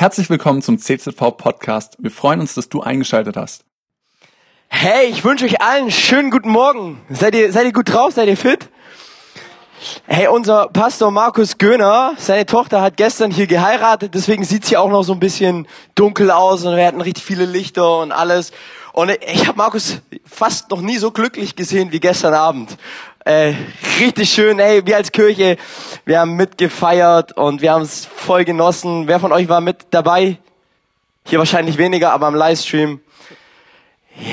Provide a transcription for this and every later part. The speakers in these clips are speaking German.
Herzlich willkommen zum CZV Podcast. Wir freuen uns, dass du eingeschaltet hast. Hey, ich wünsche euch allen einen schönen guten Morgen. Seid ihr, seid ihr gut drauf? Seid ihr fit? Hey, unser Pastor Markus Göhner, seine Tochter hat gestern hier geheiratet, deswegen sieht's hier auch noch so ein bisschen dunkel aus und wir hatten richtig viele Lichter und alles. Und ich habe Markus fast noch nie so glücklich gesehen wie gestern Abend. Äh, richtig schön, hey, wir als Kirche, wir haben mitgefeiert und wir haben es voll genossen. Wer von euch war mit dabei? Hier wahrscheinlich weniger, aber am Livestream.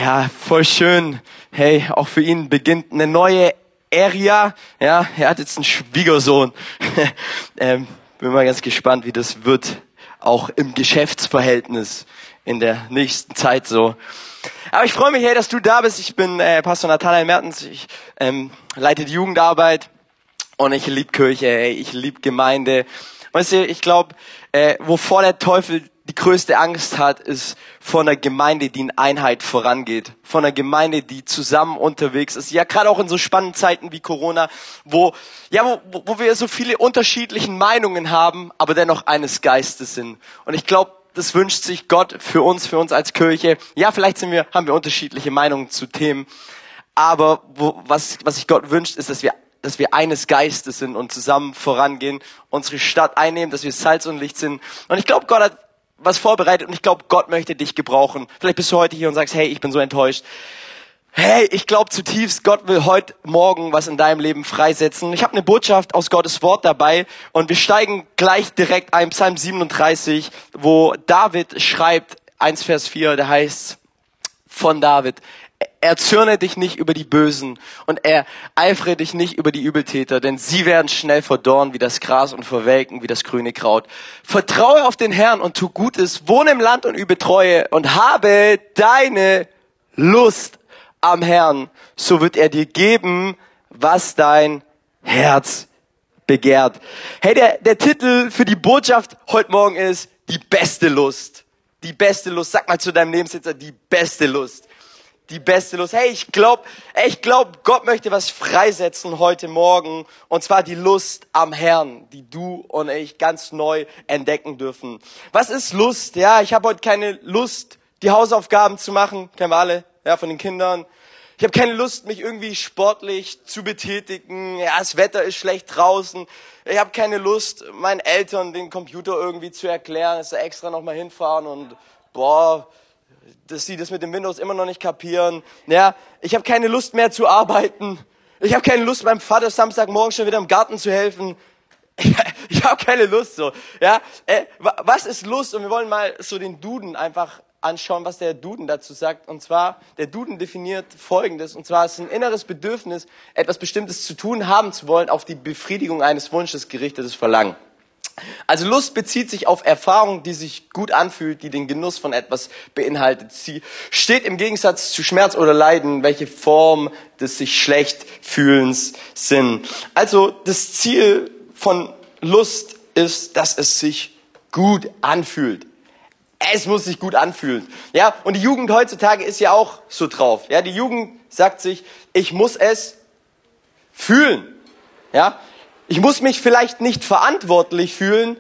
Ja, voll schön. Hey, auch für ihn beginnt eine neue Area. Ja, er hat jetzt einen Schwiegersohn. ähm, bin mal ganz gespannt, wie das wird, auch im Geschäftsverhältnis in der nächsten Zeit so. Aber ich freue mich, hey, dass du da bist. Ich bin äh, Pastor Nathanael Mertens. Ich ähm, leite die Jugendarbeit und ich liebe Kirche, hey, ich liebe Gemeinde. Weißt du, ich glaube, äh, wovor der Teufel die größte Angst hat, ist von einer Gemeinde, die in Einheit vorangeht. Von einer Gemeinde, die zusammen unterwegs ist. Ja, gerade auch in so spannenden Zeiten wie Corona, wo, ja, wo, wo wir so viele unterschiedliche Meinungen haben, aber dennoch eines Geistes sind. Und ich glaube, das wünscht sich Gott für uns, für uns als Kirche. Ja, vielleicht sind wir, haben wir unterschiedliche Meinungen zu Themen. Aber wo, was, was sich Gott wünscht, ist, dass wir, dass wir eines Geistes sind und zusammen vorangehen, unsere Stadt einnehmen, dass wir Salz und Licht sind. Und ich glaube, Gott hat was vorbereitet und ich glaube, Gott möchte dich gebrauchen. Vielleicht bist du heute hier und sagst, hey, ich bin so enttäuscht. Hey, ich glaube zutiefst, Gott will heute Morgen was in deinem Leben freisetzen. Ich habe eine Botschaft aus Gottes Wort dabei und wir steigen gleich direkt ein, Psalm 37, wo David schreibt, 1 Vers 4, da heißt von David, erzürne dich nicht über die Bösen und er eifere dich nicht über die Übeltäter, denn sie werden schnell verdorren wie das Gras und verwelken wie das grüne Kraut. Vertraue auf den Herrn und tu Gutes, wohne im Land und übe Treue und habe deine Lust am Herrn, so wird er dir geben, was dein Herz begehrt. Hey, der, der Titel für die Botschaft heute Morgen ist die beste Lust. Die beste Lust. Sag mal zu deinem Lebenssitzer, die beste Lust. Die beste Lust. Hey, ich glaube, ich glaube, Gott möchte was freisetzen heute Morgen. Und zwar die Lust am Herrn, die du und ich ganz neu entdecken dürfen. Was ist Lust? Ja, ich habe heute keine Lust, die Hausaufgaben zu machen. Kennen wir alle, ja, von den Kindern. Ich habe keine Lust, mich irgendwie sportlich zu betätigen. Ja, das Wetter ist schlecht draußen. Ich habe keine Lust, meinen Eltern den Computer irgendwie zu erklären, dass sie extra nochmal hinfahren und boah, dass sie das mit dem Windows immer noch nicht kapieren. Ja, ich habe keine Lust mehr zu arbeiten. Ich habe keine Lust, meinem Vater Samstagmorgen schon wieder im Garten zu helfen. Ich, habe keine Lust so. Ja, äh, was ist Lust? Und wir wollen mal so den Duden einfach anschauen, was der Duden dazu sagt. Und zwar, der Duden definiert Folgendes. Und zwar ist ein inneres Bedürfnis, etwas Bestimmtes zu tun haben zu wollen, auf die Befriedigung eines Wunsches gerichtetes Verlangen. Also Lust bezieht sich auf Erfahrung, die sich gut anfühlt, die den Genuss von etwas beinhaltet. Sie steht im Gegensatz zu Schmerz oder Leiden, welche Form des sich schlecht fühlens sind. Also das Ziel von Lust ist, dass es sich gut anfühlt. Es muss sich gut anfühlen. Ja, und die Jugend heutzutage ist ja auch so drauf. Ja, die Jugend sagt sich, ich muss es fühlen. Ja, ich muss mich vielleicht nicht verantwortlich fühlen,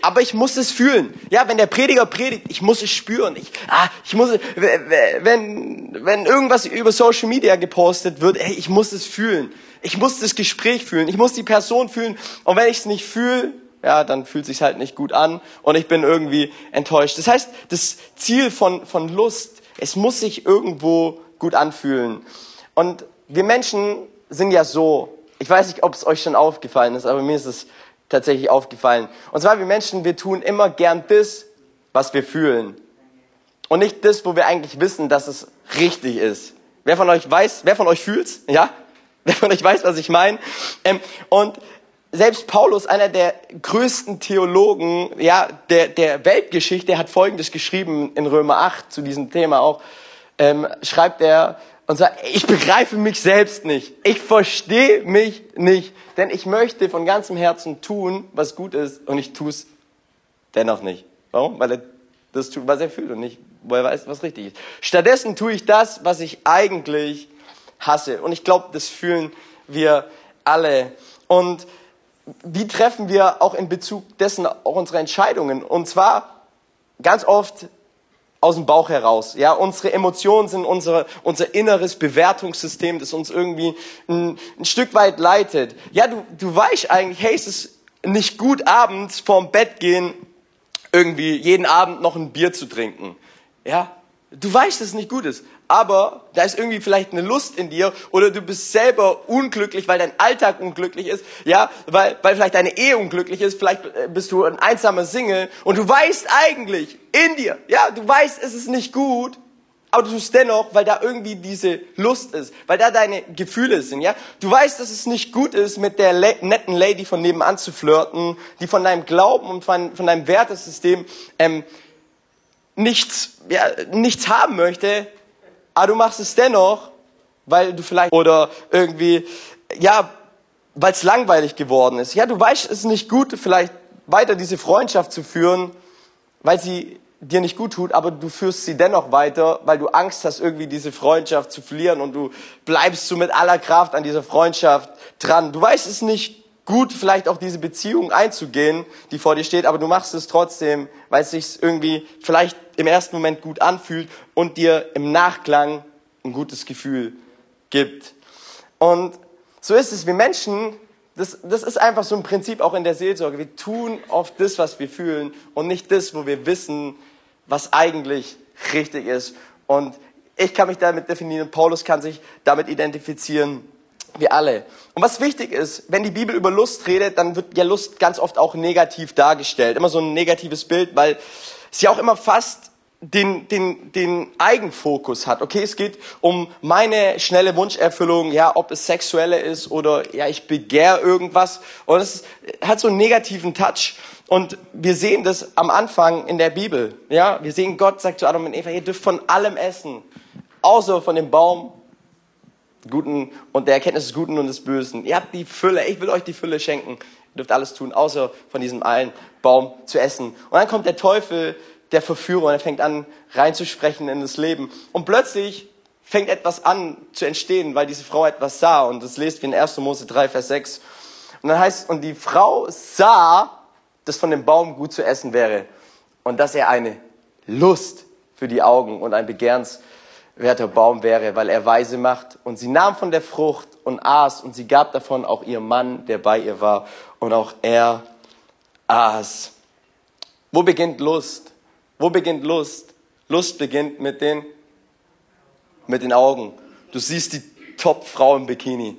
aber ich muss es fühlen. Ja, wenn der Prediger predigt, ich muss es spüren. Ich, ah, ich muss, wenn, wenn irgendwas über Social Media gepostet wird, ey, ich muss es fühlen. Ich muss das Gespräch fühlen. Ich muss die Person fühlen. Und wenn ich es nicht fühle, ja, dann fühlt sich halt nicht gut an und ich bin irgendwie enttäuscht. Das heißt, das Ziel von, von Lust, es muss sich irgendwo gut anfühlen. Und wir Menschen sind ja so, ich weiß nicht, ob es euch schon aufgefallen ist, aber mir ist es tatsächlich aufgefallen. Und zwar wir Menschen, wir tun immer gern das, was wir fühlen. Und nicht das, wo wir eigentlich wissen, dass es richtig ist. Wer von euch weiß, wer von euch fühlt's? Ja? Wer von euch weiß, was ich meine? Ähm, und selbst Paulus, einer der größten Theologen ja, der, der Weltgeschichte, hat Folgendes geschrieben in Römer 8 zu diesem Thema auch. Ähm, schreibt er und sagt, ich begreife mich selbst nicht. Ich verstehe mich nicht. Denn ich möchte von ganzem Herzen tun, was gut ist und ich tue es dennoch nicht. Warum? Weil er das tut, was er fühlt und nicht, wo er weiß, was richtig ist. Stattdessen tue ich das, was ich eigentlich hasse. Und ich glaube, das fühlen wir alle. Und wie treffen wir auch in Bezug dessen auch unsere Entscheidungen? Und zwar ganz oft aus dem Bauch heraus. Ja, unsere Emotionen sind unser, unser inneres Bewertungssystem, das uns irgendwie ein, ein Stück weit leitet. Ja, du, du weißt eigentlich, hey, es ist nicht gut, abends vorm Bett gehen, irgendwie jeden Abend noch ein Bier zu trinken. Ja, du weißt, dass es nicht gut ist. Aber da ist irgendwie vielleicht eine Lust in dir oder du bist selber unglücklich, weil dein Alltag unglücklich ist, ja, weil, weil vielleicht deine Ehe unglücklich ist, vielleicht äh, bist du ein einsamer Single und du weißt eigentlich in dir, ja, du weißt, es ist nicht gut, aber du tust dennoch, weil da irgendwie diese Lust ist, weil da deine Gefühle sind, ja. Du weißt, dass es nicht gut ist, mit der netten Lady von nebenan zu flirten, die von deinem Glauben und von, von deinem Wertesystem ähm, nichts, ja, nichts haben möchte, aber du machst es dennoch, weil du vielleicht oder irgendwie, ja, weil es langweilig geworden ist. Ja, du weißt, es ist nicht gut, vielleicht weiter diese Freundschaft zu führen, weil sie dir nicht gut tut, aber du führst sie dennoch weiter, weil du Angst hast, irgendwie diese Freundschaft zu verlieren und du bleibst so mit aller Kraft an dieser Freundschaft dran. Du weißt es nicht gut, vielleicht auch diese Beziehung einzugehen, die vor dir steht, aber du machst es trotzdem, weil es sich irgendwie vielleicht im ersten Moment gut anfühlt und dir im Nachklang ein gutes Gefühl gibt. Und so ist es, wir Menschen, das, das ist einfach so ein Prinzip auch in der Seelsorge. Wir tun oft das, was wir fühlen und nicht das, wo wir wissen, was eigentlich richtig ist. Und ich kann mich damit definieren, Paulus kann sich damit identifizieren, wir alle. Und was wichtig ist, wenn die Bibel über Lust redet, dann wird ja Lust ganz oft auch negativ dargestellt. Immer so ein negatives Bild, weil sie auch immer fast den, den, den Eigenfokus hat. Okay, es geht um meine schnelle Wunscherfüllung, ja, ob es sexuelle ist oder ja, ich begehre irgendwas. Und es hat so einen negativen Touch. Und wir sehen das am Anfang in der Bibel. Ja, wir sehen Gott sagt zu Adam und Eva, ihr dürft von allem essen, außer von dem Baum Guten und der Erkenntnis des Guten und des Bösen. Ihr habt die Fülle, ich will euch die Fülle schenken. Ihr dürft alles tun, außer von diesem einen Baum zu essen. Und dann kommt der Teufel, der Verführer, und er fängt an reinzusprechen in das Leben. Und plötzlich fängt etwas an zu entstehen, weil diese Frau etwas sah. Und das lest wie in 1. Mose 3, Vers 6. Und dann heißt, und die Frau sah, dass von dem Baum gut zu essen wäre. Und dass er eine Lust für die Augen und ein Begehrens werter Baum wäre, weil er weise macht. Und sie nahm von der Frucht und aß und sie gab davon auch ihrem Mann, der bei ihr war. Und auch er aß. Wo beginnt Lust? Wo beginnt Lust? Lust beginnt mit den, mit den Augen. Du siehst die Top-Frau im Bikini.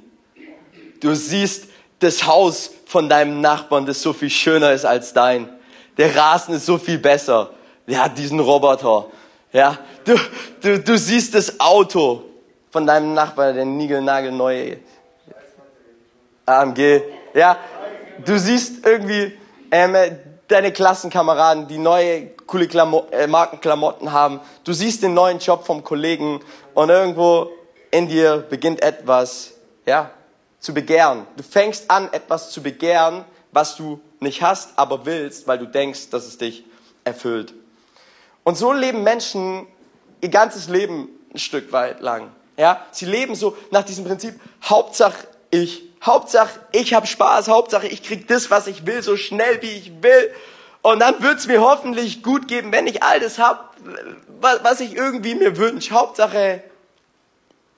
Du siehst das Haus von deinem Nachbarn, das so viel schöner ist als dein. Der Rasen ist so viel besser. Der hat diesen Roboter. Ja, du, du, du siehst das Auto von deinem Nachbarn, der niegelnagelneue AMG. Ja, du siehst irgendwie ähm, deine Klassenkameraden, die neue coole Klamo äh, Markenklamotten haben. Du siehst den neuen Job vom Kollegen und irgendwo in dir beginnt etwas, ja, zu begehren. Du fängst an, etwas zu begehren, was du nicht hast, aber willst, weil du denkst, dass es dich erfüllt. Und so leben Menschen ihr ganzes Leben ein Stück weit lang. Ja, sie leben so nach diesem Prinzip, Hauptsache ich, Hauptsache ich habe Spaß, Hauptsache ich krieg das, was ich will, so schnell wie ich will. Und dann wird's mir hoffentlich gut geben, wenn ich all das hab, was ich irgendwie mir wünsche. Hauptsache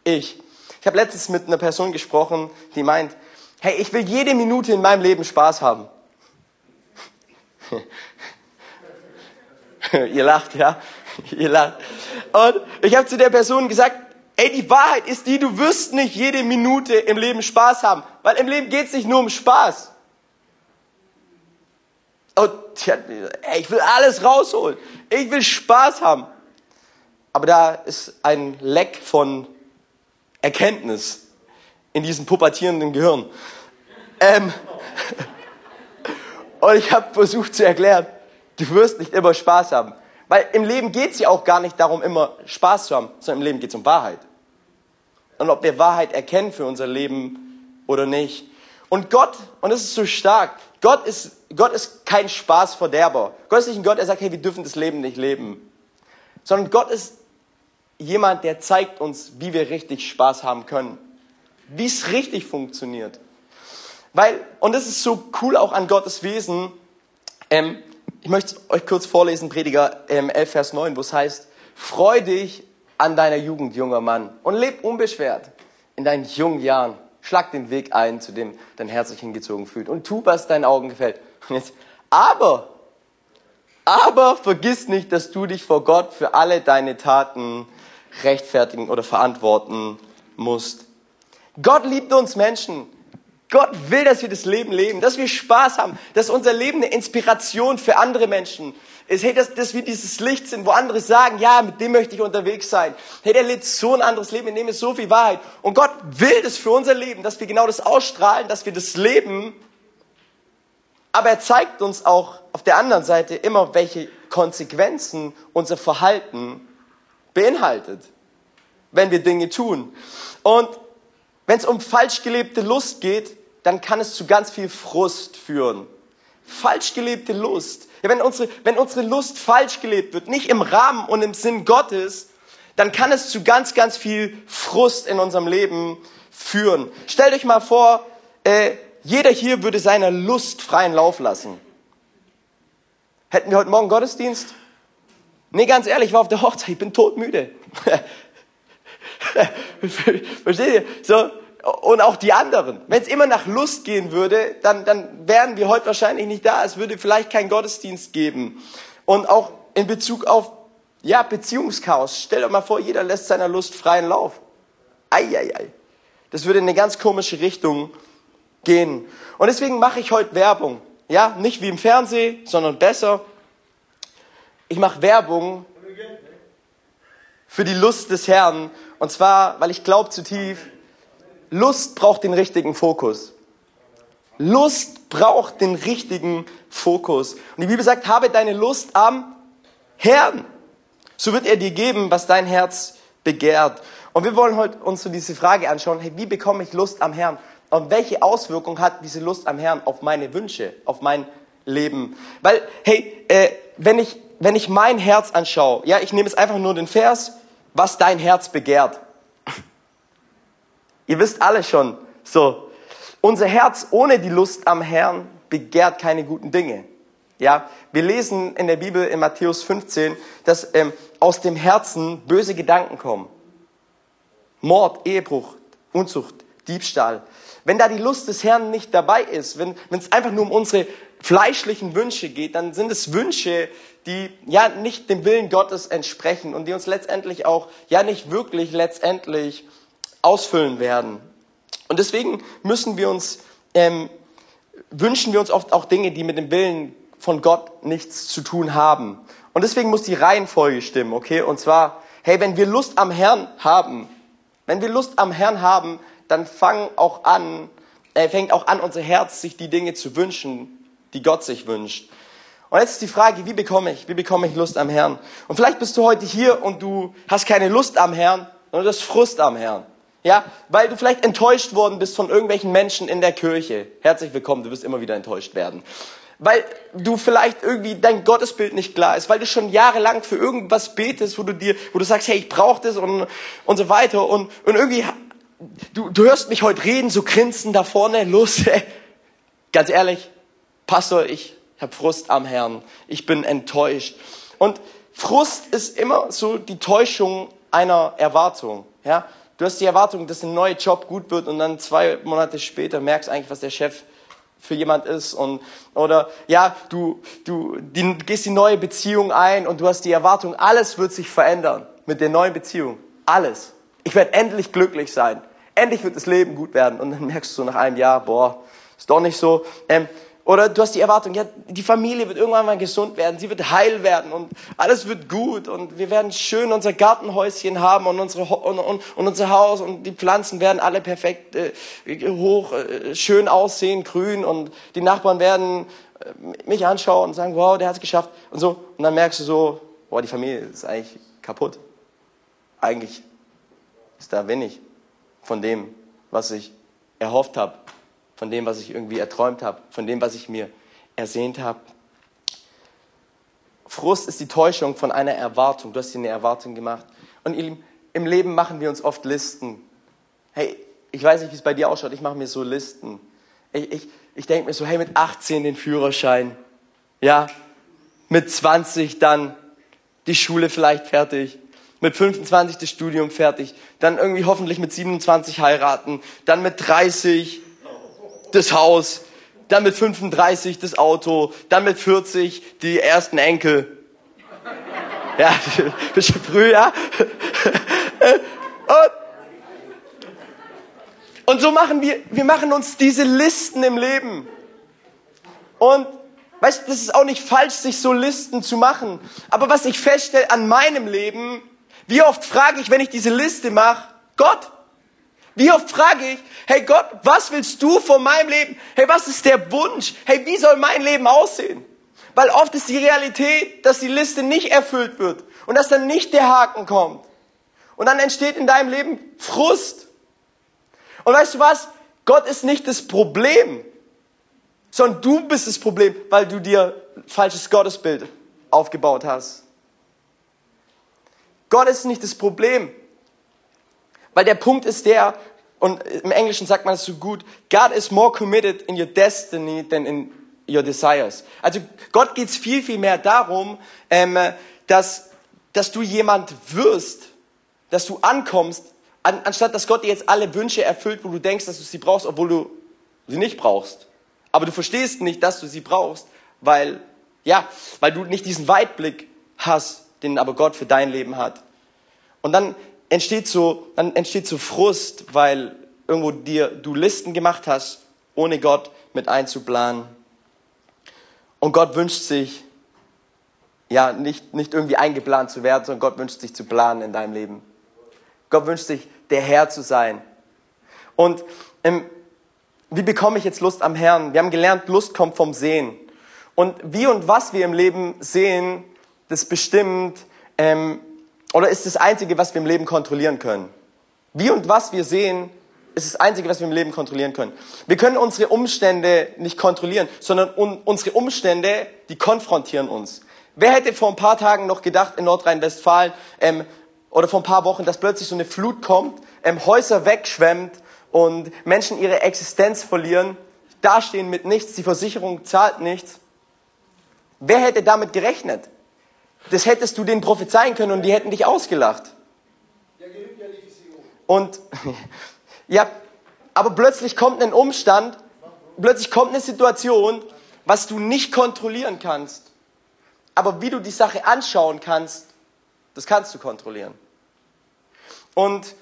ich. Ich habe letztens mit einer Person gesprochen, die meint, hey, ich will jede Minute in meinem Leben Spaß haben. Ihr lacht, ja? Ihr lacht. Und ich habe zu der Person gesagt, ey, die Wahrheit ist die, du wirst nicht jede Minute im Leben Spaß haben, weil im Leben geht es nicht nur um Spaß. Hat, ey, ich will alles rausholen. Ich will Spaß haben. Aber da ist ein Leck von Erkenntnis in diesem pubertierenden Gehirn. Ähm, und ich habe versucht zu erklären, Du wirst nicht immer Spaß haben. Weil im Leben geht es ja auch gar nicht darum, immer Spaß zu haben, sondern im Leben geht es um Wahrheit. Und ob wir Wahrheit erkennen für unser Leben oder nicht. Und Gott, und das ist so stark, Gott ist, Gott ist kein Spaßverderber. Gott ist nicht ein Gott, der sagt, hey, wir dürfen das Leben nicht leben. Sondern Gott ist jemand, der zeigt uns, wie wir richtig Spaß haben können. Wie es richtig funktioniert. Weil, und das ist so cool auch an Gottes Wesen, ähm, Ich möchte euch kurz vorlesen, Prediger ähm, 11, Vers 9, wo es heißt, freu dich an deiner Jugend, junger Mann, und leb unbeschwert in deinen jungen Jahren. Schlag den Weg ein, zu dem dein Herz sich hingezogen fühlt und tu, was deinen Augen gefällt. Aber, aber vergiss nicht, dass du dich vor Gott für alle deine Taten rechtfertigen oder verantworten musst. Gott liebt uns Menschen. Gott will, dass wir das Leben leben, dass wir Spaß haben, dass unser Leben eine Inspiration für andere Menschen ist. Hey, dass, dass wir dieses Licht sind, wo andere sagen, ja, mit dem möchte ich unterwegs sein. Hey, der lebt so ein anderes Leben, in dem ist so viel Wahrheit. Und Gott will das für unser Leben, dass wir genau das ausstrahlen, dass wir das leben. Aber er zeigt uns auch auf der anderen Seite immer, welche Konsequenzen unser Verhalten beinhaltet, wenn wir Dinge tun. Und wenn es um falsch gelebte Lust geht, dann kann es zu ganz viel Frust führen. Falsch gelebte Lust. Ja, wenn, unsere, wenn unsere Lust falsch gelebt wird, nicht im Rahmen und im Sinn Gottes, dann kann es zu ganz, ganz viel Frust in unserem Leben führen. Stellt euch mal vor, äh, jeder hier würde seiner Lust freien Lauf lassen. Hätten wir heute Morgen Gottesdienst? Nee, ganz ehrlich, ich war auf der Hochzeit, ich bin todmüde. Versteht ihr? So, und auch die anderen. Wenn es immer nach Lust gehen würde, dann, dann wären wir heute wahrscheinlich nicht da. Es würde vielleicht keinen Gottesdienst geben. Und auch in Bezug auf ja, Beziehungschaos. Stell dir mal vor, jeder lässt seiner Lust freien Lauf. Eieiei. Das würde in eine ganz komische Richtung gehen. Und deswegen mache ich heute Werbung. Ja, nicht wie im Fernsehen, sondern besser. Ich mache Werbung für die Lust des Herrn. Und zwar, weil ich glaube zu tief, Lust braucht den richtigen Fokus. Lust braucht den richtigen Fokus. Und die Bibel sagt, habe deine Lust am Herrn. So wird er dir geben, was dein Herz begehrt. Und wir wollen heute uns so diese Frage anschauen, hey, wie bekomme ich Lust am Herrn? Und welche Auswirkung hat diese Lust am Herrn auf meine Wünsche, auf mein Leben? Weil, hey, äh, wenn, ich, wenn ich mein Herz anschaue, ja, ich nehme jetzt einfach nur den Vers, was dein Herz begehrt. Ihr wisst alle schon, so, unser Herz ohne die Lust am Herrn begehrt keine guten Dinge. Ja, wir lesen in der Bibel in Matthäus 15, dass ähm, aus dem Herzen böse Gedanken kommen. Mord, Ehebruch, Unzucht, Diebstahl. Wenn da die Lust des Herrn nicht dabei ist, wenn es einfach nur um unsere fleischlichen Wünsche geht, dann sind es Wünsche, die ja nicht dem Willen Gottes entsprechen und die uns letztendlich auch ja nicht wirklich letztendlich ausfüllen werden. Und deswegen müssen wir uns ähm, wünschen wir uns oft auch Dinge, die mit dem Willen von Gott nichts zu tun haben. Und deswegen muss die Reihenfolge stimmen, okay? Und zwar, hey, wenn wir Lust am Herrn haben, wenn wir Lust am Herrn haben, dann fang auch an, äh, fängt auch an, unser Herz sich die Dinge zu wünschen, die Gott sich wünscht. Und jetzt ist die Frage, wie bekomme ich, wie bekomme ich Lust am Herrn? Und vielleicht bist du heute hier und du hast keine Lust am Herrn, sondern du hast Frust am Herrn. Ja, weil du vielleicht enttäuscht worden bist von irgendwelchen Menschen in der Kirche. Herzlich willkommen, du wirst immer wieder enttäuscht werden. Weil du vielleicht irgendwie dein Gottesbild nicht klar ist, weil du schon jahrelang für irgendwas betest, wo du dir, wo du sagst, hey, ich brauche das und, und so weiter und, und irgendwie, du, du hörst mich heute reden, so grinsen da vorne, los, ganz ehrlich, Pastor, ich habe Frust am Herrn. Ich bin enttäuscht. Und Frust ist immer so die Täuschung einer Erwartung. Ja? Du hast die Erwartung, dass ein neuer Job gut wird und dann zwei Monate später merkst eigentlich, was der Chef für jemand ist und oder ja, du du die, gehst die neue Beziehung ein und du hast die Erwartung, alles wird sich verändern mit der neuen Beziehung, alles. Ich werde endlich glücklich sein, endlich wird das Leben gut werden und dann merkst du nach einem Jahr, boah, ist doch nicht so. Ähm, oder du hast die Erwartung, ja, die Familie wird irgendwann mal gesund werden, sie wird heil werden und alles wird gut und wir werden schön unser Gartenhäuschen haben und, unsere, und, und, und unser Haus und die Pflanzen werden alle perfekt äh, hoch, äh, schön aussehen, grün und die Nachbarn werden äh, mich anschauen und sagen, wow, der hat es geschafft und so. Und dann merkst du so, boah, die Familie ist eigentlich kaputt. Eigentlich ist da wenig von dem, was ich erhofft habe von dem, was ich irgendwie erträumt habe, von dem, was ich mir ersehnt habe. Frust ist die Täuschung von einer Erwartung. Du hast dir eine Erwartung gemacht. Und im Leben machen wir uns oft Listen. Hey, ich weiß nicht, wie es bei dir ausschaut. Ich mache mir so Listen. Ich, ich, ich denke mir so, hey, mit 18 den Führerschein. Ja, mit 20 dann die Schule vielleicht fertig, mit 25 das Studium fertig, dann irgendwie hoffentlich mit 27 heiraten, dann mit 30 das Haus, dann mit 35 das Auto, dann mit 40 die ersten Enkel. Ja, bisschen früh, ja. Und, und so machen wir, wir machen uns diese Listen im Leben. Und weißt du, das ist auch nicht falsch, sich so Listen zu machen. Aber was ich feststelle an meinem Leben, wie oft frage ich, wenn ich diese Liste mache, Gott, wie oft frage ich, hey Gott, was willst du von meinem Leben? Hey, was ist der Wunsch? Hey, wie soll mein Leben aussehen? Weil oft ist die Realität, dass die Liste nicht erfüllt wird und dass dann nicht der Haken kommt. Und dann entsteht in deinem Leben Frust. Und weißt du was? Gott ist nicht das Problem, sondern du bist das Problem, weil du dir falsches Gottesbild aufgebaut hast. Gott ist nicht das Problem, weil der Punkt ist der, und im Englischen sagt man es so gut, God is more committed in your destiny than in your desires. Also Gott geht es viel, viel mehr darum, ähm, dass, dass du jemand wirst, dass du ankommst, an, anstatt dass Gott dir jetzt alle Wünsche erfüllt, wo du denkst, dass du sie brauchst, obwohl du sie nicht brauchst. Aber du verstehst nicht, dass du sie brauchst, weil, ja, weil du nicht diesen Weitblick hast, den aber Gott für dein Leben hat. Und dann entsteht so, dann entsteht so Frust, weil irgendwo dir, du Listen gemacht hast, ohne Gott mit einzuplanen. Und Gott wünscht sich, ja, nicht, nicht irgendwie eingeplant zu werden, sondern Gott wünscht sich zu planen in deinem Leben. Gott wünscht sich, der Herr zu sein. Und ähm, wie bekomme ich jetzt Lust am Herrn? Wir haben gelernt, Lust kommt vom Sehen. Und wie und was wir im Leben sehen, das bestimmt, ähm, oder ist das Einzige, was wir im Leben kontrollieren können. Wie und was wir sehen, ist das Einzige, was wir im Leben kontrollieren können. Wir können unsere Umstände nicht kontrollieren, sondern un unsere Umstände, die konfrontieren uns. Wer hätte vor ein paar Tagen noch gedacht in Nordrhein-Westfalen ähm, oder vor ein paar Wochen, dass plötzlich so eine Flut kommt, ähm, Häuser wegschwemmt und Menschen ihre Existenz verlieren, dastehen mit nichts, die Versicherung zahlt nichts. Wer hätte damit gerechnet? Das hättest du denen prophezeien können und die hätten dich ausgelacht. Und ja, aber plötzlich kommt ein Umstand, plötzlich kommt eine Situation, was du nicht kontrollieren kannst. Aber wie du die Sache anschauen kannst, das kannst du kontrollieren. Und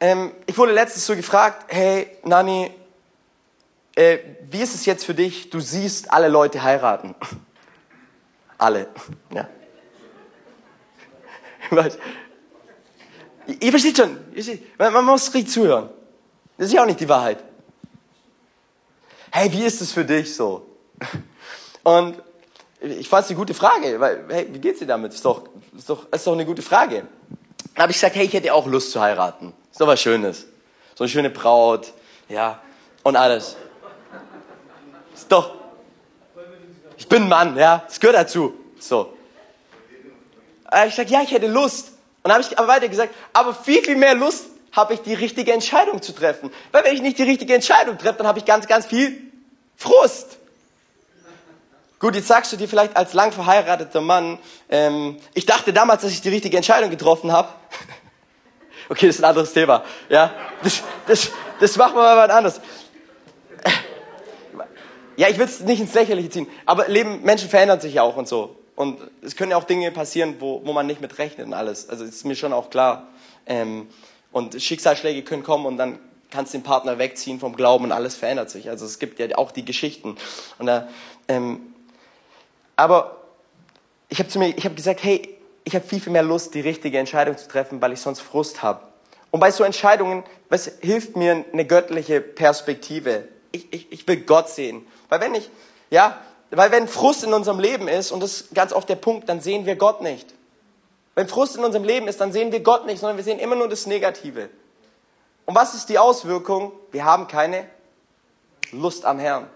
ähm, ich wurde letztens so gefragt, hey Nani, äh, wie ist es jetzt für dich? Du siehst alle Leute heiraten. alle, ja. Ihr versteht schon, man muss richtig zuhören. Das ist ja auch nicht die Wahrheit. Hey, wie ist es für dich so? Und ich fand es eine gute Frage, weil, hey, wie geht's dir damit? Ist doch, ist doch, ist doch eine gute Frage. Dann habe ich gesagt, hey, ich hätte auch Lust zu heiraten. Ist doch was Schönes. So eine schöne Braut, ja, und alles. Ist doch, ich bin Mann, ja, es gehört dazu. So. Äh, ich sage, ja, ich hätte Lust. Und dann habe ich aber weiter gesagt, aber viel, viel mehr Lust habe ich, die richtige Entscheidung zu treffen. Weil wenn ich nicht die richtige Entscheidung treffe, dann habe ich ganz, ganz viel Frust. Gut, jetzt sagst du dir vielleicht als lang verheirateter Mann, ähm, ich dachte damals, dass ich die richtige Entscheidung getroffen habe. okay, das ist ein anderes Thema. Ja, das, das, das machen wir mal anders. Ja, ich will es nicht ins Lächerliche ziehen, aber Leben, Menschen verändern sich ja auch und so. Und es können ja auch Dinge passieren, wo, wo man nicht mit rechnet und alles. Also ist mir schon auch klar. Ähm, und Schicksalsschläge können kommen und dann kannst du den Partner wegziehen vom Glauben und alles verändert sich. Also es gibt ja auch die Geschichten. Und da, ähm, aber ich habe zu mir, ich habe gesagt, hey, ich habe viel, viel mehr Lust, die richtige Entscheidung zu treffen, weil ich sonst Frust habe. Und bei so Entscheidungen, was hilft mir eine göttliche Perspektive? Ich, ich, ich will Gott sehen. Weil wenn ich, ja, weil wenn Frust in unserem Leben ist, und das ist ganz oft der Punkt, dann sehen wir Gott nicht. Wenn Frust in unserem Leben ist, dann sehen wir Gott nicht, sondern wir sehen immer nur das Negative. Und was ist die Auswirkung? Wir haben keine Lust am Herrn.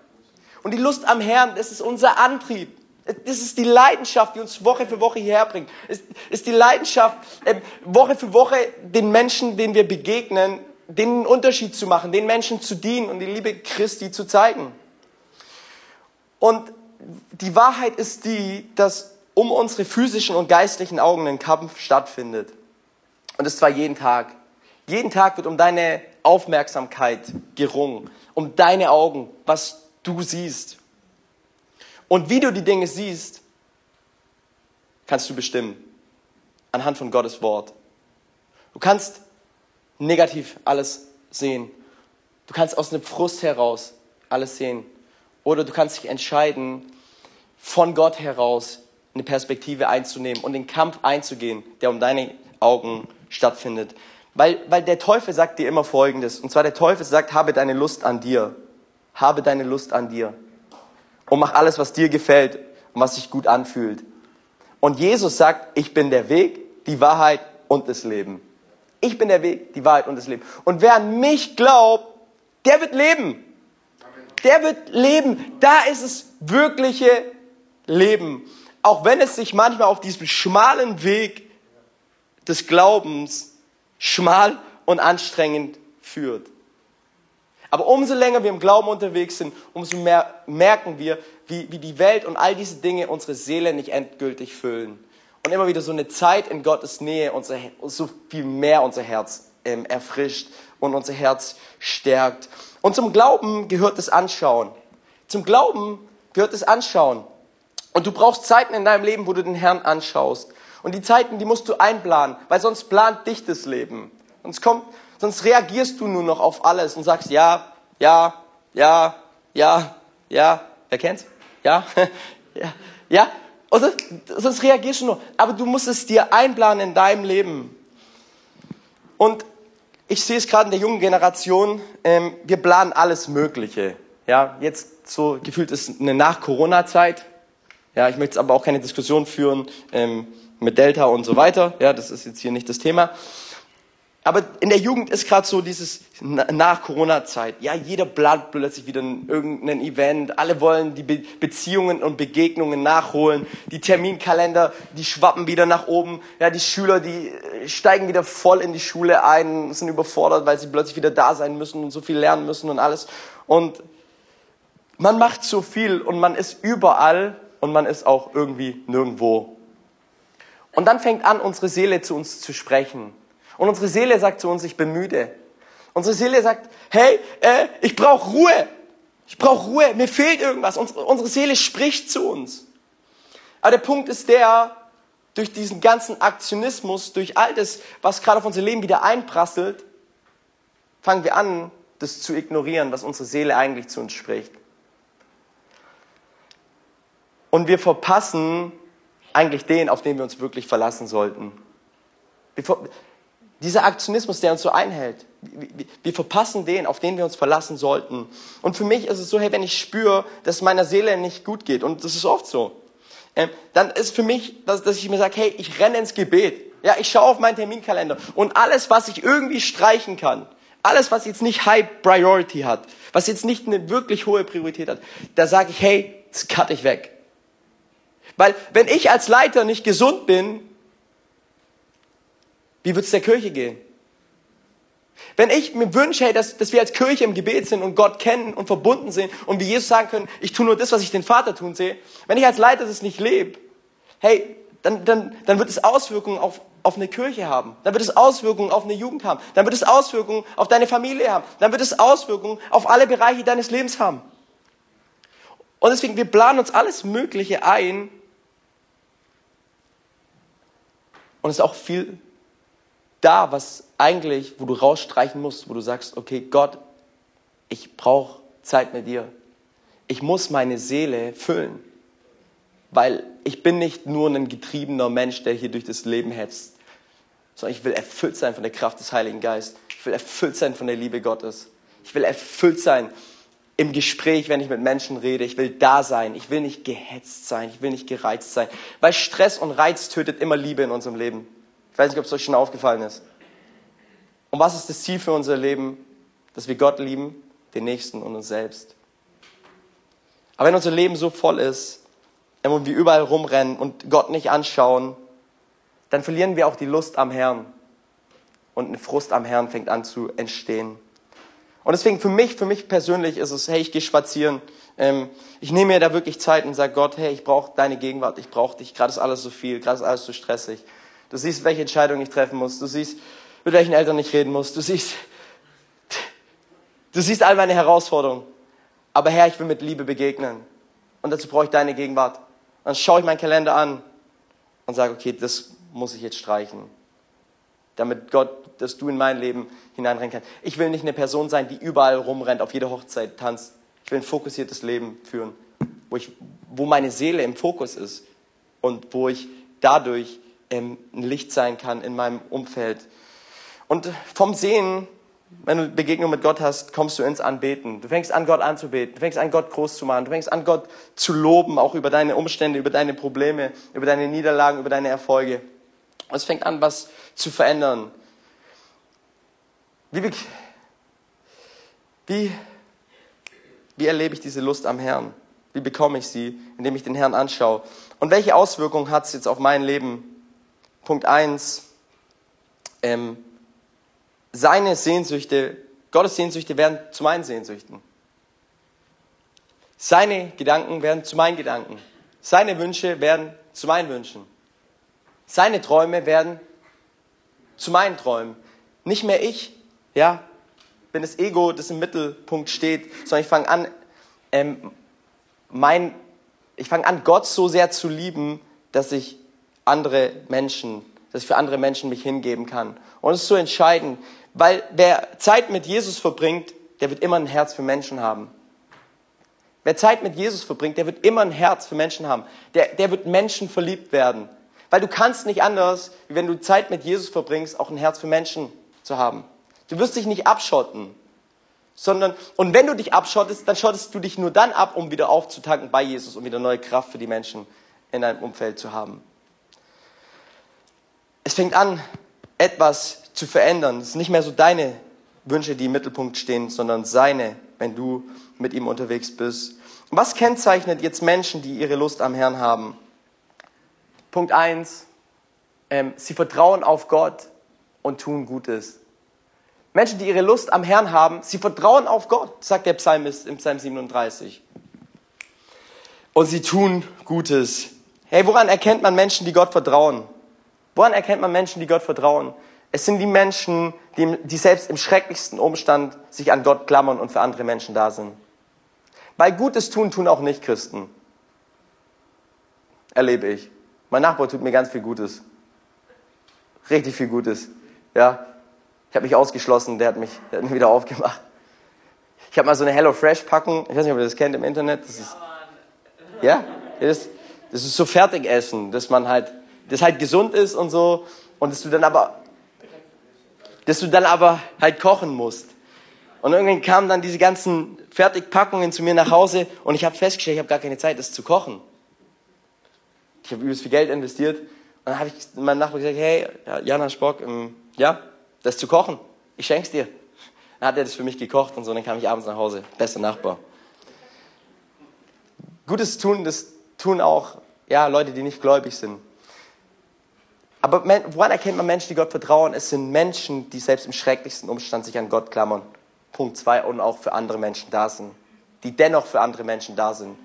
Und die Lust am Herrn, das ist unser Antrieb. Das ist die Leidenschaft, die uns Woche für Woche hierher bringt. Es ist die Leidenschaft, ähm, Woche für Woche den Menschen, denen wir begegnen, den Unterschied zu machen, den Menschen zu dienen und die Liebe Christi zu zeigen. Und die Wahrheit ist die, dass um unsere physischen und geistlichen Augen ein Kampf stattfindet. Und es zwar jeden Tag. Jeden Tag wird um deine Aufmerksamkeit gerungen, um deine Augen, was du siehst. Und wie du die Dinge siehst, kannst du bestimmen. Anhand von Gottes Wort. Du kannst negativ alles sehen. Du kannst aus einem Frust heraus alles sehen. Oder du kannst dich entscheiden, von Gott heraus eine Perspektive einzunehmen und den Kampf einzugehen, der um deine Augen stattfindet. Weil, weil der Teufel sagt dir immer Folgendes. Und zwar der Teufel sagt, habe deine Lust an dir. Habe deine Lust an dir. Und mach alles, was dir gefällt und was sich gut anfühlt. Und Jesus sagt, ich bin der Weg, die Wahrheit und das Leben. Ich bin der Weg, die Wahrheit und das Leben. Und wer an mich glaubt, der wird leben. Der wird leben. Da ist es wirkliche Leben. Auch wenn es sich manchmal auf diesem schmalen Weg des Glaubens schmal und anstrengend führt. Aber umso länger wir im Glauben unterwegs sind, umso mehr merken wir, wie, wie die Welt und all diese Dinge unsere Seele nicht endgültig füllen. Und immer wieder so eine Zeit in Gottes Nähe unser, so viel mehr unser Herz ähm, erfrischt und unser Herz stärkt. Und zum Glauben gehört das Anschauen. Zum Glauben gehört das Anschauen. Und du brauchst Zeiten in deinem Leben, wo du den Herrn anschaust. Und die Zeiten, die musst du einplanen, weil sonst plant dich das Leben. Sonst kommt, sonst reagierst du nur noch auf alles und sagst ja, ja, ja, ja, ja. Wer kennt's? Ja, ja, ja. Und sonst, reagierst du nur. Aber du musst es dir einplanen in deinem Leben. Und ich sehe es gerade in der jungen Generation, ähm, wir planen alles Mögliche. Ja, jetzt so gefühlt ist eine Nach-Corona-Zeit. Ja, ich möchte jetzt aber auch keine Diskussion führen ähm, mit Delta und so weiter. Ja, das ist jetzt hier nicht das Thema. Aber in der Jugend ist gerade so dieses nach Corona-Zeit. Ja, jeder plant plötzlich wieder irgendein Event. Alle wollen die Be Beziehungen und Begegnungen nachholen. Die Terminkalender, die schwappen wieder nach oben. Ja, die Schüler, die äh, steigen wieder voll in die Schule ein, sind überfordert, weil sie plötzlich wieder da sein müssen und so viel lernen müssen und alles. Und man macht so viel und man ist überall und man ist auch irgendwie nirgendwo. Und dann fängt an, unsere Seele zu uns zu sprechen. Und unsere Seele sagt zu uns, ich bin müde. Unsere Seele sagt, hey, äh, ich brauche Ruhe. Ich brauche Ruhe, mir fehlt irgendwas. Unsere, unsere Seele spricht zu uns. Aber der Punkt ist der, durch diesen ganzen Aktionismus, durch all das, was gerade auf unser Leben wieder einprasselt, fangen wir an, das zu ignorieren, was unsere Seele eigentlich zu uns spricht. Und wir verpassen eigentlich den, auf den wir uns wirklich verlassen sollten. Dieser Aktionismus, der uns so einhält, wir verpassen den, auf den wir uns verlassen sollten. Und für mich ist es so, hey, wenn ich spüre, dass meiner Seele nicht gut geht, und das ist oft so, ähm, dann ist für mich, dass, dass ich mir sage, hey, ich renne ins Gebet. Ja, ich schaue auf meinen Terminkalender und alles, was ich irgendwie streichen kann, alles, was jetzt nicht High Priority hat, was jetzt nicht eine wirklich hohe Priorität hat, da sage ich, hey, das cut ich weg. Weil wenn ich als Leiter nicht gesund bin, wie wird es der Kirche gehen? Wenn ich mir wünsche, hey, dass, dass wir als Kirche im Gebet sind und Gott kennen und verbunden sind und wie Jesus sagen können, ich tue nur das, was ich den Vater tun sehe, wenn ich als Leiter das nicht lebe, hey, dann, dann, dann wird es Auswirkungen auf, auf eine Kirche haben. Dann wird es Auswirkungen auf eine Jugend haben. Dann wird es Auswirkungen auf deine Familie haben. Dann wird es Auswirkungen auf alle Bereiche deines Lebens haben. Und deswegen, wir planen uns alles Mögliche ein. Und es ist auch viel da, was eigentlich, wo du rausstreichen musst, wo du sagst, okay, Gott, ich brauche Zeit mit dir. Ich muss meine Seele füllen, weil ich bin nicht nur ein getriebener Mensch, der hier durch das Leben hetzt, sondern ich will erfüllt sein von der Kraft des Heiligen Geistes. Ich will erfüllt sein von der Liebe Gottes. Ich will erfüllt sein im Gespräch, wenn ich mit Menschen rede. Ich will da sein. Ich will nicht gehetzt sein. Ich will nicht gereizt sein. Weil Stress und Reiz tötet immer Liebe in unserem Leben. Ich weiß nicht, ob es euch schon aufgefallen ist. Und was ist das Ziel für unser Leben? Dass wir Gott lieben, den Nächsten und uns selbst. Aber wenn unser Leben so voll ist und wir überall rumrennen und Gott nicht anschauen, dann verlieren wir auch die Lust am Herrn. Und eine Frust am Herrn fängt an zu entstehen. Und deswegen für mich, für mich persönlich ist es, hey, ich gehe spazieren Ähm, ich nehme mir da wirklich Zeit und sage Gott, hey, ich brauche deine Gegenwart, ich brauche dich. Gerade ist alles so viel, gerade ist alles so stressig. Du siehst, welche Entscheidung ich treffen muss. Du siehst, mit welchen Eltern ich reden muss. Du siehst, du siehst all meine Herausforderungen. Aber Herr, ich will mit Liebe begegnen. Und dazu brauche ich deine Gegenwart. Dann schaue ich meinen Kalender an und sage, okay, das muss ich jetzt streichen. Damit Gott, dass du in mein Leben hineinrennen kannst. Ich will nicht eine Person sein, die überall rumrennt, auf jeder Hochzeit tanzt. Ich will ein fokussiertes Leben führen, wo, ich, wo meine Seele im Fokus ist und wo ich dadurch ähm, ein Licht sein kann in meinem Umfeld. Und vom Sehen, wenn du Begegnung mit Gott hast, kommst du ins Anbeten. Du fängst an, Gott anzubeten. Du fängst an, Gott groß zu machen. Du fängst an, Gott zu loben, auch über deine Umstände, über deine Probleme, über deine Niederlagen, über deine Erfolge. Es fängt an, was zu verändern. Wie, wie wie erlebe ich diese Lust am Herrn? Wie bekomme ich sie, indem ich den Herrn anschaue? Und welche Auswirkungen hat es jetzt auf mein Leben? Punkt eins: ähm, seine Sehnsüchte, Gottes Sehnsüchte werden zu meinen Sehnsüchten. Seine Gedanken werden zu meinen Gedanken. Seine Wünsche werden zu meinen Wünschen. Seine Träume werden zu meinen Träumen. Nicht mehr ich, ja, wenn das Ego, das im Mittelpunkt steht, sondern ich fange an, ähm, mein, ich fange an, Gott so sehr zu lieben, dass ich andere Menschen, dass ich für andere Menschen mich hingeben kann. Und es ist so entscheidend, weil wer Zeit mit Jesus verbringt, der wird immer ein Herz für Menschen haben. Wer Zeit mit Jesus verbringt, der wird immer ein Herz für Menschen haben. Der, der wird Menschen verliebt werden. Weil du kannst nicht anders, wie wenn du Zeit mit Jesus verbringst, auch ein Herz für Menschen zu haben. Du wirst dich nicht abschotten, sondern, und wenn du dich abschottest, dann schottest du dich nur dann ab, um wieder aufzutanken bei Jesus, um wieder neue Kraft für die Menschen in deinem Umfeld zu haben. Es fängt an, etwas zu verändern. Es sind nicht mehr so deine Wünsche, die im Mittelpunkt stehen, sondern seine, wenn du mit ihm unterwegs bist. was kennzeichnet jetzt Menschen, die ihre Lust am Herrn haben? Punkt eins: ähm, sie vertrauen auf Gott und tun Gutes. Menschen, die ihre Lust am Herrn haben, sie vertrauen auf Gott, sagt der Psalmist im Psalm 37. Und sie tun Gutes. Hey, woran erkennt man Menschen, die Gott vertrauen? Woran erkennt man Menschen, die Gott vertrauen? Es sind die Menschen, die, die selbst im schrecklichsten Umstand sich an Gott klammern und für andere Menschen da sind. Weil Gutes tun, tun auch nicht Christen. Erlebe ich. Mein Nachbar tut mir ganz viel Gutes. Richtig viel Gutes. Ja, ich habe mich ausgeschlossen, der hat mich, der hat mich wieder aufgemacht. Ich habe mal so eine Hello Fresh Packung, ich weiß nicht, ob ihr das kennt im Internet. Das ist, ja, das, das ist so Fertigessen, dass man halt, das halt gesund ist und so und dass du dann aber, dass du dann aber halt kochen musst. Und irgendwann kamen dann diese ganzen Fertigpackungen zu mir nach Hause und ich habe festgestellt, ich habe gar keine Zeit, das zu kochen. Ich habe übelst viel Geld investiert und dann habe ich meinem Nachbar gesagt, hey, Jana Spock, ähm, ja, das zu kochen. Ich schenk's dir. Dann hat er das für mich gekocht und so, dann kam ich abends nach Hause. Bester Nachbar. Gutes tun, das tun auch ja, Leute, die nicht gläubig sind. Aber woran erkennt man Menschen, die Gott vertrauen? Es sind Menschen, die selbst im schrecklichsten Umstand sich an Gott klammern. Punkt zwei und auch für andere Menschen da sind. Die dennoch für andere Menschen da sind.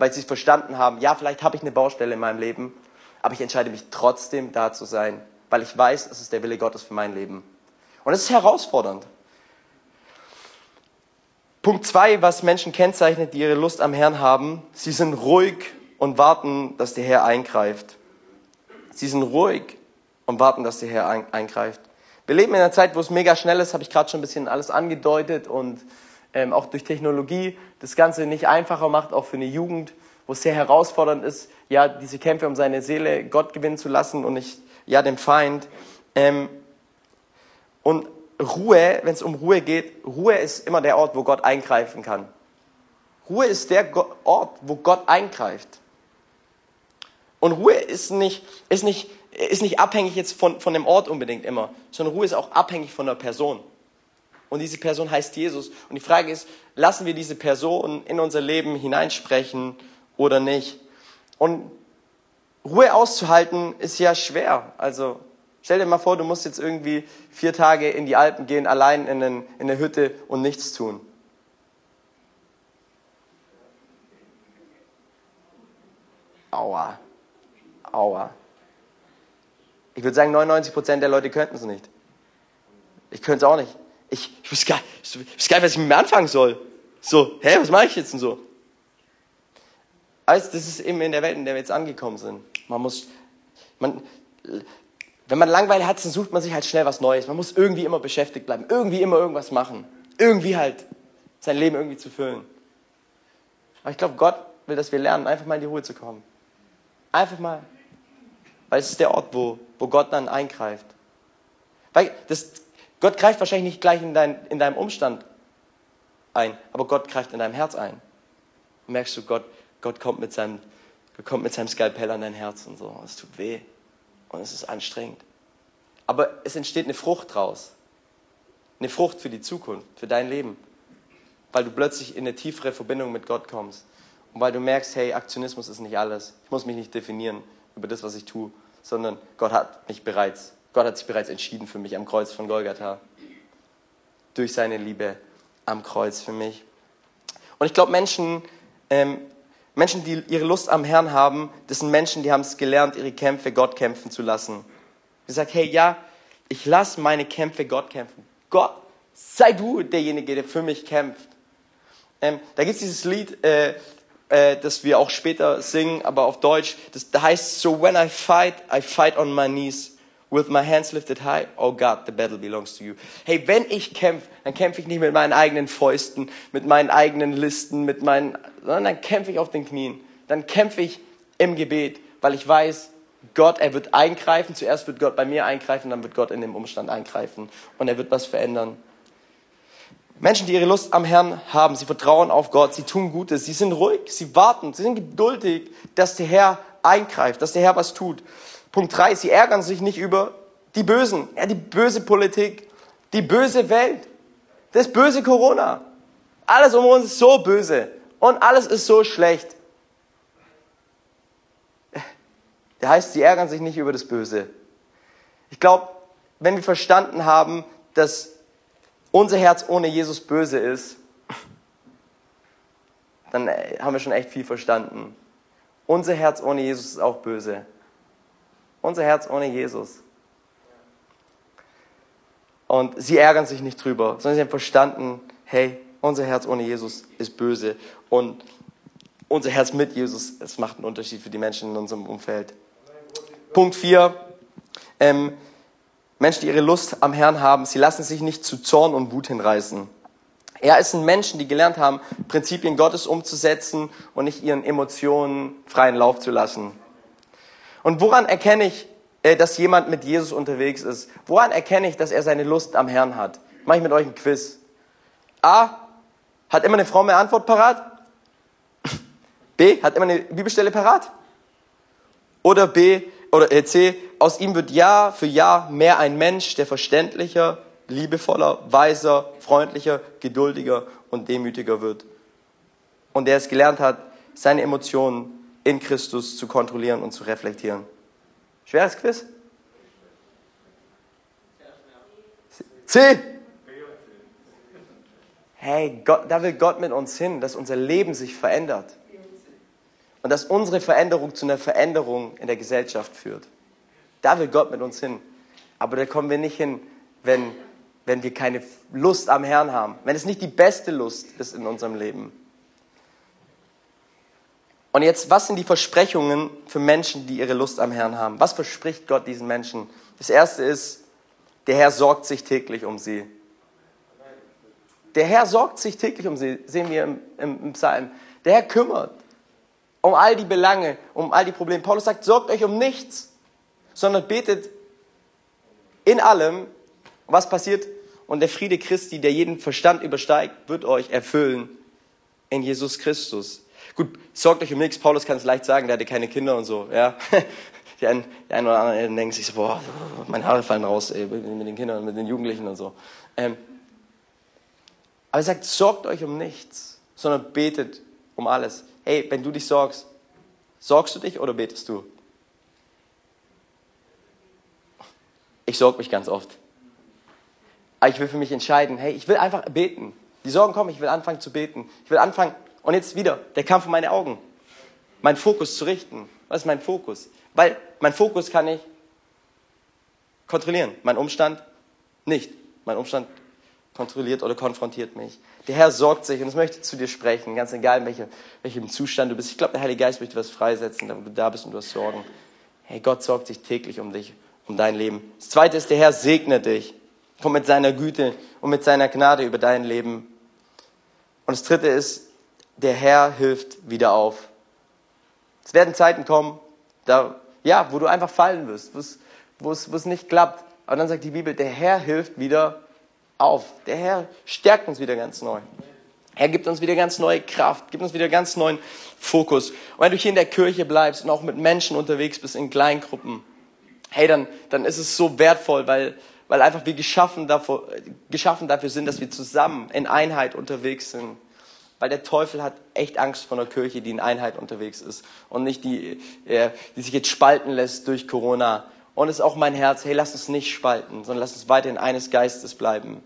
Weil sie verstanden haben, ja, vielleicht habe ich eine Baustelle in meinem Leben, aber ich entscheide mich trotzdem da zu sein, weil ich weiß, es ist der Wille Gottes für mein Leben. Und es ist herausfordernd. Punkt zwei, was Menschen kennzeichnet, die ihre Lust am Herrn haben, sie sind ruhig und warten, dass der Herr eingreift. Sie sind ruhig und warten, dass der Herr eingreift. Wir leben in einer Zeit, wo es mega schnell ist, habe ich gerade schon ein bisschen alles angedeutet und ähm, auch durch Technologie das Ganze nicht einfacher macht, auch für eine Jugend, wo es sehr herausfordernd ist, ja, diese Kämpfe um seine Seele Gott gewinnen zu lassen und nicht, ja, dem Feind. Ähm, und Ruhe, wenn es um Ruhe geht, Ruhe ist immer der Ort, wo Gott eingreifen kann. Ruhe ist der Ort, wo Gott eingreift. Und Ruhe ist nicht, ist nicht, ist nicht abhängig jetzt von, von dem Ort unbedingt immer, sondern Ruhe ist auch abhängig von der Person. Und diese Person heißt Jesus. Und die Frage ist, lassen wir diese Person in unser Leben hineinsprechen oder nicht? Und Ruhe auszuhalten ist ja schwer. Also Stell dir mal vor, du musst jetzt irgendwie vier Tage in die Alpen gehen, allein in, den, in der Hütte und nichts tun. Aua. Aua. Ich würde sagen, 99% der Leute könnten es nicht. Ich könnte es auch nicht. Ich, ich wüsste gar, ich wüsste gar nicht, was ich mit mir anfangen soll. So, hä, was mache ich jetzt denn so? Also, das ist eben in der Welt, in der wir jetzt angekommen sind. Man muss, man, wenn man Langweile hat, dann sucht man sich halt schnell was Neues. Man muss irgendwie immer beschäftigt bleiben, irgendwie immer irgendwas machen. Irgendwie halt sein Leben irgendwie zu füllen. Aber ich glaube, Gott will, dass wir lernen, einfach mal in die Ruhe zu kommen. Einfach mal. Weil es ist der Ort, wo, wo Gott dann eingreift. Weil das, Gott greift wahrscheinlich nicht gleich in, dein, in deinem Umstand ein, aber Gott greift in deinem Herz ein. Und merkst du, Gott, Gott kommt mit seinem, kommt mit seinem Skalpell an dein Herz und so. Es tut weh und es ist anstrengend. Aber es entsteht eine Frucht draus. Eine Frucht für die Zukunft, für dein Leben. Weil du plötzlich in eine tiefere Verbindung mit Gott kommst. Und weil du merkst, hey, Aktionismus ist nicht alles. Ich muss mich nicht definieren über das, was ich tue, sondern Gott hat mich bereits, Gott hat sich bereits entschieden für mich am Kreuz von Golgatha. Durch seine Liebe am Kreuz für mich. Und ich glaube, Menschen, ähm, Menschen, die ihre Lust am Herrn haben, das sind Menschen, die haben es gelernt, ihre Kämpfe Gott kämpfen zu lassen. Die sagen, hey, ja, ich lasse meine Kämpfe Gott kämpfen. Gott, sei du derjenige, der für mich kämpft. Ähm, da gibt es dieses Lied, äh, äh, das wir auch später singen, aber auf Deutsch. Das, das heißt, so when I fight, I fight on my knees. With my hands lifted high, oh God, the battle belongs to you. Hey, wenn ich kämpfe, dann kämpfe ich nicht mit meinen eigenen Fäusten, mit meinen eigenen Listen, mit meinen, sondern dann kämpfe ich auf den Knien. Dann kämpfe ich im Gebet, weil ich weiß, Gott, er wird eingreifen. Zuerst wird Gott bei mir eingreifen, dann wird Gott in dem Umstand eingreifen und er wird was verändern. Menschen, die ihre Lust am Herrn haben, sie vertrauen auf Gott, sie tun Gutes, sie sind ruhig, sie warten, sie sind geduldig, dass der Herr eingreift, dass der Herr was tut. Punkt drei: sie ärgern sich nicht über die Bösen, ja, die böse Politik, die böse Welt, das böse Corona. Alles um uns ist so böse und alles ist so schlecht. Der heißt, sie ärgern sich nicht über das Böse. Ich glaube, wenn wir verstanden haben, dass unser Herz ohne Jesus böse ist, dann äh, haben wir schon echt viel verstanden. Unser Herz ohne Jesus ist auch böse. Unser Herz ohne Jesus. Und sie ärgern sich nicht drüber, sondern sie haben verstanden, hey, unser Herz ohne Jesus ist böse. Und unser Herz mit Jesus, es macht einen Unterschied für die Menschen in unserem Umfeld. Punkt 4. Ähm, Menschen, die ihre Lust am Herrn haben, sie lassen sich nicht zu Zorn und Wut hinreißen. Er ist ein Menschen, die gelernt haben, Prinzipien Gottes umzusetzen und nicht ihren Emotionen freien Lauf zu lassen. Und woran erkenne ich, äh, dass jemand mit Jesus unterwegs ist? Woran erkenne ich, dass er seine Lust am Herrn hat? Mache ich mit euch ein Quiz. A. Hat immer eine Frau mehr Antwort parat? B. Hat immer eine Bibelstelle parat? Oder B. Oder äh, C aus ihm wird Jahr für Jahr mehr ein Mensch, der verständlicher, liebevoller, weiser, freundlicher, geduldiger und demütiger wird. Und der es gelernt hat, seine Emotionen in Christus zu kontrollieren und zu reflektieren. Schweres Quiz? C. Hey, Gott, da will Gott mit uns hin, dass unser Leben sich verändert. Und dass unsere Veränderung zu einer Veränderung in der Gesellschaft führt. Da will Gott mit uns hin. Aber da kommen wir nicht hin, wenn, wenn wir keine Lust am Herrn haben. Wenn es nicht die beste Lust ist in unserem Leben. Und jetzt, was sind die Versprechungen für Menschen, die ihre Lust am Herrn haben? Was verspricht Gott diesen Menschen? Das erste ist, der Herr sorgt sich täglich um sie. Der Herr sorgt sich täglich um sie, sehen wir im, im, im Psalm. Der Herr kümmert um all die Belange, um all die Probleme. Paulus sagt, sorgt euch um nichts sondern betet in allem. Was passiert? Und der Friede Christi, der jeden Verstand übersteigt, wird euch erfüllen in Jesus Christus. Gut, sorgt euch um nichts. Paulus kann es leicht sagen, der hatte keine Kinder und so. Ja, die einen, die einen oder anderen denken sich so, boah, meine Haare fallen raus ey, mit den Kindern, mit den Jugendlichen und so. Ähm, aber er sagt, sorgt euch um nichts, sondern betet um alles. Hey, wenn du dich sorgst, sorgst du dich oder betest du? Ich sorge mich ganz oft. Aber ich will für mich entscheiden, hey, ich will einfach beten. Die Sorgen kommen, ich will anfangen zu beten. Ich will anfangen, und jetzt wieder, der Kampf um meine Augen. Meinen Fokus zu richten. Was ist mein Fokus? Weil mein Fokus kann ich kontrollieren. Mein Umstand nicht. Mein Umstand kontrolliert oder konfrontiert mich. Der Herr sorgt sich und es möchte zu dir sprechen, ganz egal in welchem, welchem Zustand du bist. Ich glaube, der Heilige Geist möchte was freisetzen, damit du da bist und du hast Sorgen. Hey, Gott sorgt sich täglich um dich, um dein Leben. Das zweite ist, der Herr segnet dich. Kommt mit seiner Güte und mit seiner Gnade über dein Leben. Und das dritte ist, der Herr hilft wieder auf. Es werden Zeiten kommen, da, ja, wo du einfach fallen wirst, wo es, nicht klappt. Aber dann sagt die Bibel, der Herr hilft wieder auf. Der Herr stärkt uns wieder ganz neu. Er gibt uns wieder ganz neue Kraft, gibt uns wieder ganz neuen Fokus. Und wenn du hier in der Kirche bleibst und auch mit Menschen unterwegs bist in Kleingruppen, hey, dann, dann ist es so wertvoll, weil, weil einfach wir geschaffen dafür, geschaffen dafür sind, dass wir zusammen in Einheit unterwegs sind. Weil der Teufel hat echt Angst vor einer Kirche, die in Einheit unterwegs ist und nicht die, äh, die sich jetzt spalten lässt durch Corona. Und es ist auch mein Herz, hey, lass uns nicht spalten, sondern lass uns weiterhin eines Geistes bleiben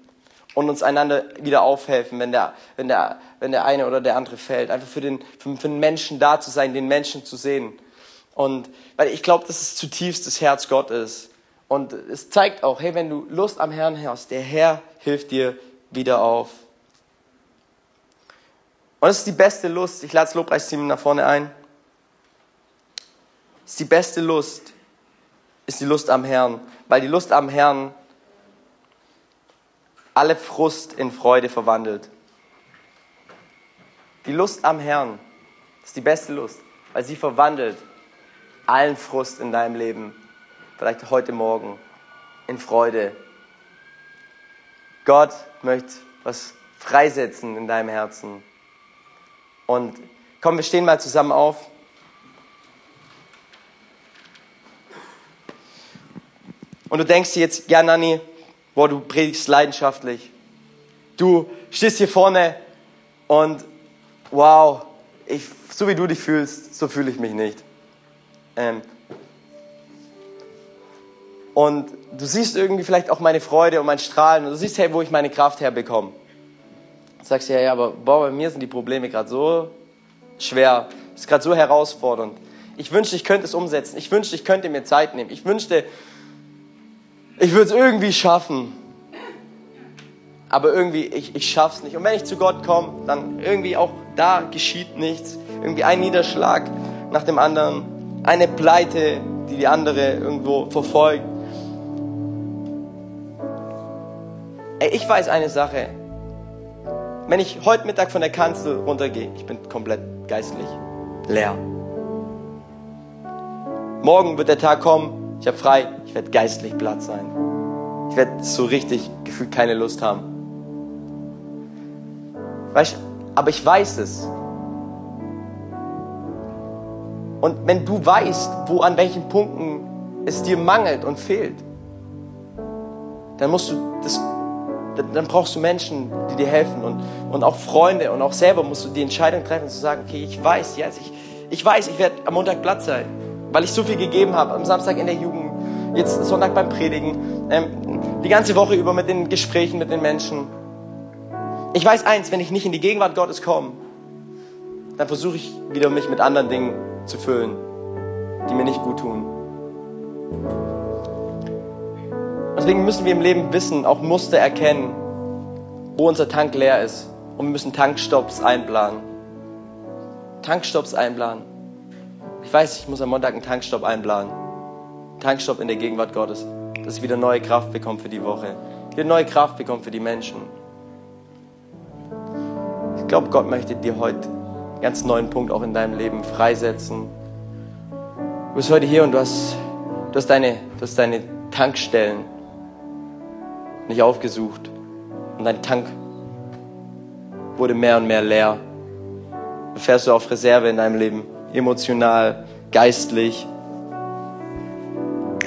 und uns einander wieder aufhelfen, wenn der, wenn der, wenn der eine oder der andere fällt. Einfach für den, für, für den Menschen da zu sein, den Menschen zu sehen. Und weil ich glaube, dass es zutiefst das Herz Gottes. Und es zeigt auch, hey, wenn du Lust am Herrn hast, der Herr hilft dir wieder auf. Und es ist die beste Lust. Ich lade das Lobpreisteam nach vorne ein. Es ist die beste Lust, ist die Lust am Herrn. Weil die Lust am Herrn alle Frust in Freude verwandelt. Die Lust am Herrn ist die beste Lust, weil sie verwandelt allen Frust in deinem Leben, vielleicht heute Morgen, in Freude. Gott möchte was freisetzen in deinem Herzen. Und komm, wir stehen mal zusammen auf. Und du denkst dir jetzt, ja, Nanni, boah, du predigst leidenschaftlich. Du stehst hier vorne und wow, ich, so wie du dich fühlst, so fühle ich mich nicht. Ähm, und du siehst irgendwie vielleicht auch meine Freude und mein Strahlen und du siehst, hey, wo ich meine Kraft herbekomme. Du sagst ja, ja, aber boah, bei mir sind die Probleme gerade so schwer, ist gerade so herausfordernd. Ich wünschte, ich könnte es umsetzen. Ich wünschte, ich könnte mir Zeit nehmen. Ich wünschte, ich würde es irgendwie schaffen. Aber irgendwie, ich, ich schaff's nicht. Und wenn ich zu Gott komme, dann irgendwie auch da geschieht nichts. Irgendwie ein Niederschlag nach dem anderen. Eine Pleite, die die andere irgendwo verfolgt. Ey, ich weiß eine Sache. Wenn ich heute Mittag von der Kanzel runtergehe, ich bin komplett geistlich leer. Morgen wird der Tag kommen, ich habe frei, ich werde geistlich platt sein. Ich werde so richtig gefühlt keine Lust haben. Weißt, aber ich weiß es. Und wenn du weißt, wo an welchen Punkten es dir mangelt und fehlt, dann musst du das, dann brauchst du Menschen, die dir helfen und, und auch Freunde und auch selber musst du die Entscheidung treffen zu sagen, okay, ich weiß jetzt, ich, ich weiß, ich werde am Montag Platz sein, weil ich so viel gegeben habe, am Samstag in der Jugend, jetzt Sonntag beim Predigen, ähm, die ganze Woche über mit den Gesprächen mit den Menschen. Ich weiß eins, wenn ich nicht in die Gegenwart Gottes komme, dann versuche ich wieder mich mit anderen Dingen zu füllen, die mir nicht gut tun. Deswegen müssen wir im Leben wissen, auch Muster erkennen, wo unser Tank leer ist. Und wir müssen Tankstops einplanen. Tankstops einplanen. Ich weiß, ich muss am Montag einen Tankstopp einplanen. Tankstopp in der Gegenwart Gottes, dass ich wieder neue Kraft bekomme für die Woche, wieder neue Kraft bekomme für die Menschen. Ich glaube, Gott möchte dir heute einen ganz neuen Punkt auch in deinem Leben freisetzen. Du bist heute hier und du hast, du hast, deine, du hast deine Tankstellen nicht aufgesucht und dein Tank wurde mehr und mehr leer. Du fährst du auf Reserve in deinem Leben, emotional, geistlich,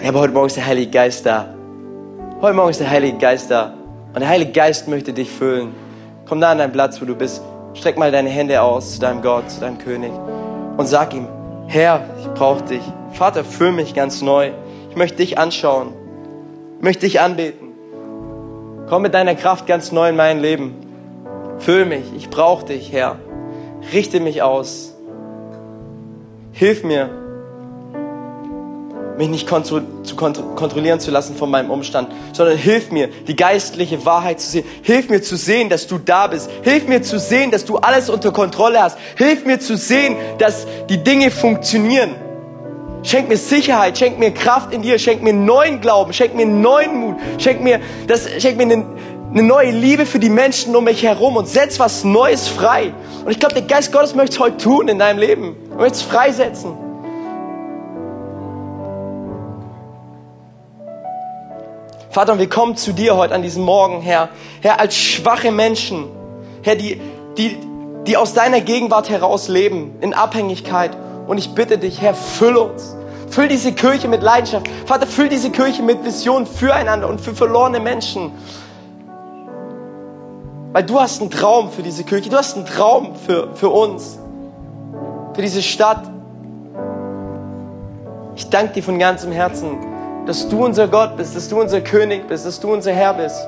aber heute Morgen ist der Heilige Geist da. Heute Morgen ist der Heilige Geist da. Und der Heilige Geist möchte dich füllen. Komm da an deinen Platz, wo du bist. Streck mal deine Hände aus zu deinem Gott, zu deinem König. Und sag ihm, Herr, ich brauche dich. Vater, füll mich ganz neu. Ich möchte dich anschauen. Ich möchte dich anbeten. Komm mit deiner Kraft ganz neu in mein Leben. Füll mich. Ich brauche dich, Herr. Richte mich aus. Hilf mir, mich nicht kontro zu kontro kontrollieren zu lassen von meinem Umstand, sondern hilf mir, die geistliche Wahrheit zu sehen. Hilf mir zu sehen, dass du da bist. Hilf mir zu sehen, dass du alles unter Kontrolle hast. Hilf mir zu sehen, dass die Dinge funktionieren. Schenk mir Sicherheit, schenk mir Kraft in dir, schenk mir neuen Glauben, schenk mir neuen Mut, schenk mir, das, schenk mir eine, eine neue Liebe für die Menschen um mich herum und setz was Neues frei. Und ich glaube, der Geist Gottes möchte es heute tun in deinem Leben. Er möchte es freisetzen. Vater, und wir kommen zu dir heute an diesem Morgen, Herr. Herr, als schwache Menschen, Herr, die, die, die aus deiner Gegenwart heraus leben, in Abhängigkeit. Und ich bitte dich, Herr, füll uns. Füll diese Kirche mit Leidenschaft. Vater, füll diese Kirche mit Vision füreinander und für verlorene Menschen. Weil du hast einen Traum für diese Kirche. Du hast einen Traum für, für uns. Für diese Stadt. Ich danke dir von ganzem Herzen, dass du unser Gott bist, dass du unser König bist, dass du unser Herr bist.